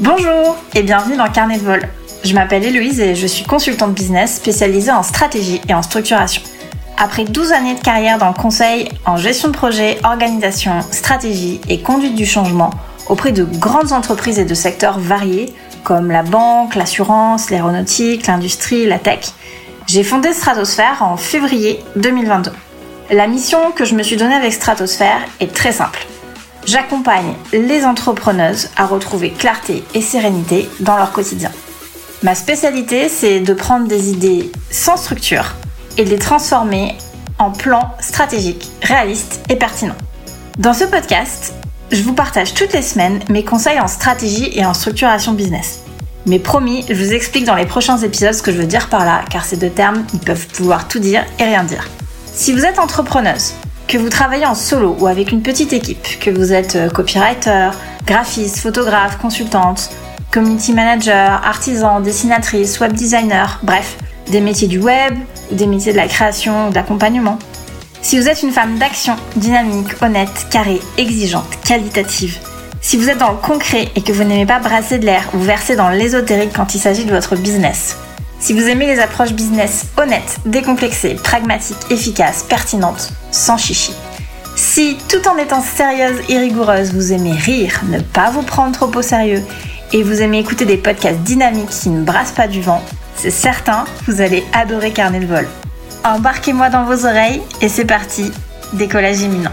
Bonjour et bienvenue dans Carnet de vol. Je m'appelle Héloïse et je suis consultante business spécialisée en stratégie et en structuration. Après 12 années de carrière dans le conseil en gestion de projet, organisation, stratégie et conduite du changement auprès de grandes entreprises et de secteurs variés comme la banque, l'assurance, l'aéronautique, l'industrie, la tech, j'ai fondé Stratosphère en février 2022. La mission que je me suis donnée avec Stratosphère est très simple. J'accompagne les entrepreneuses à retrouver clarté et sérénité dans leur quotidien. Ma spécialité, c'est de prendre des idées sans structure et de les transformer en plans stratégiques, réalistes et pertinents. Dans ce podcast, je vous partage toutes les semaines mes conseils en stratégie et en structuration business. Mais promis, je vous explique dans les prochains épisodes ce que je veux dire par là, car ces deux termes, peuvent vouloir tout dire et rien dire. Si vous êtes entrepreneuse, que vous travaillez en solo ou avec une petite équipe, que vous êtes euh, copywriter, graphiste, photographe, consultante, community manager, artisan, dessinatrice, web designer, bref, des métiers du web des métiers de la création ou d'accompagnement. Si vous êtes une femme d'action, dynamique, honnête, carrée, exigeante, qualitative, si vous êtes dans le concret et que vous n'aimez pas brasser de l'air ou verser dans l'ésotérique quand il s'agit de votre business, si vous aimez les approches business honnêtes, décomplexées, pragmatiques, efficaces, pertinentes, sans chichi, si tout en étant sérieuse et rigoureuse, vous aimez rire, ne pas vous prendre trop au sérieux et vous aimez écouter des podcasts dynamiques qui ne brassent pas du vent, c'est certain, vous allez adorer Carnet de vol. Embarquez-moi dans vos oreilles et c'est parti, décollage imminent.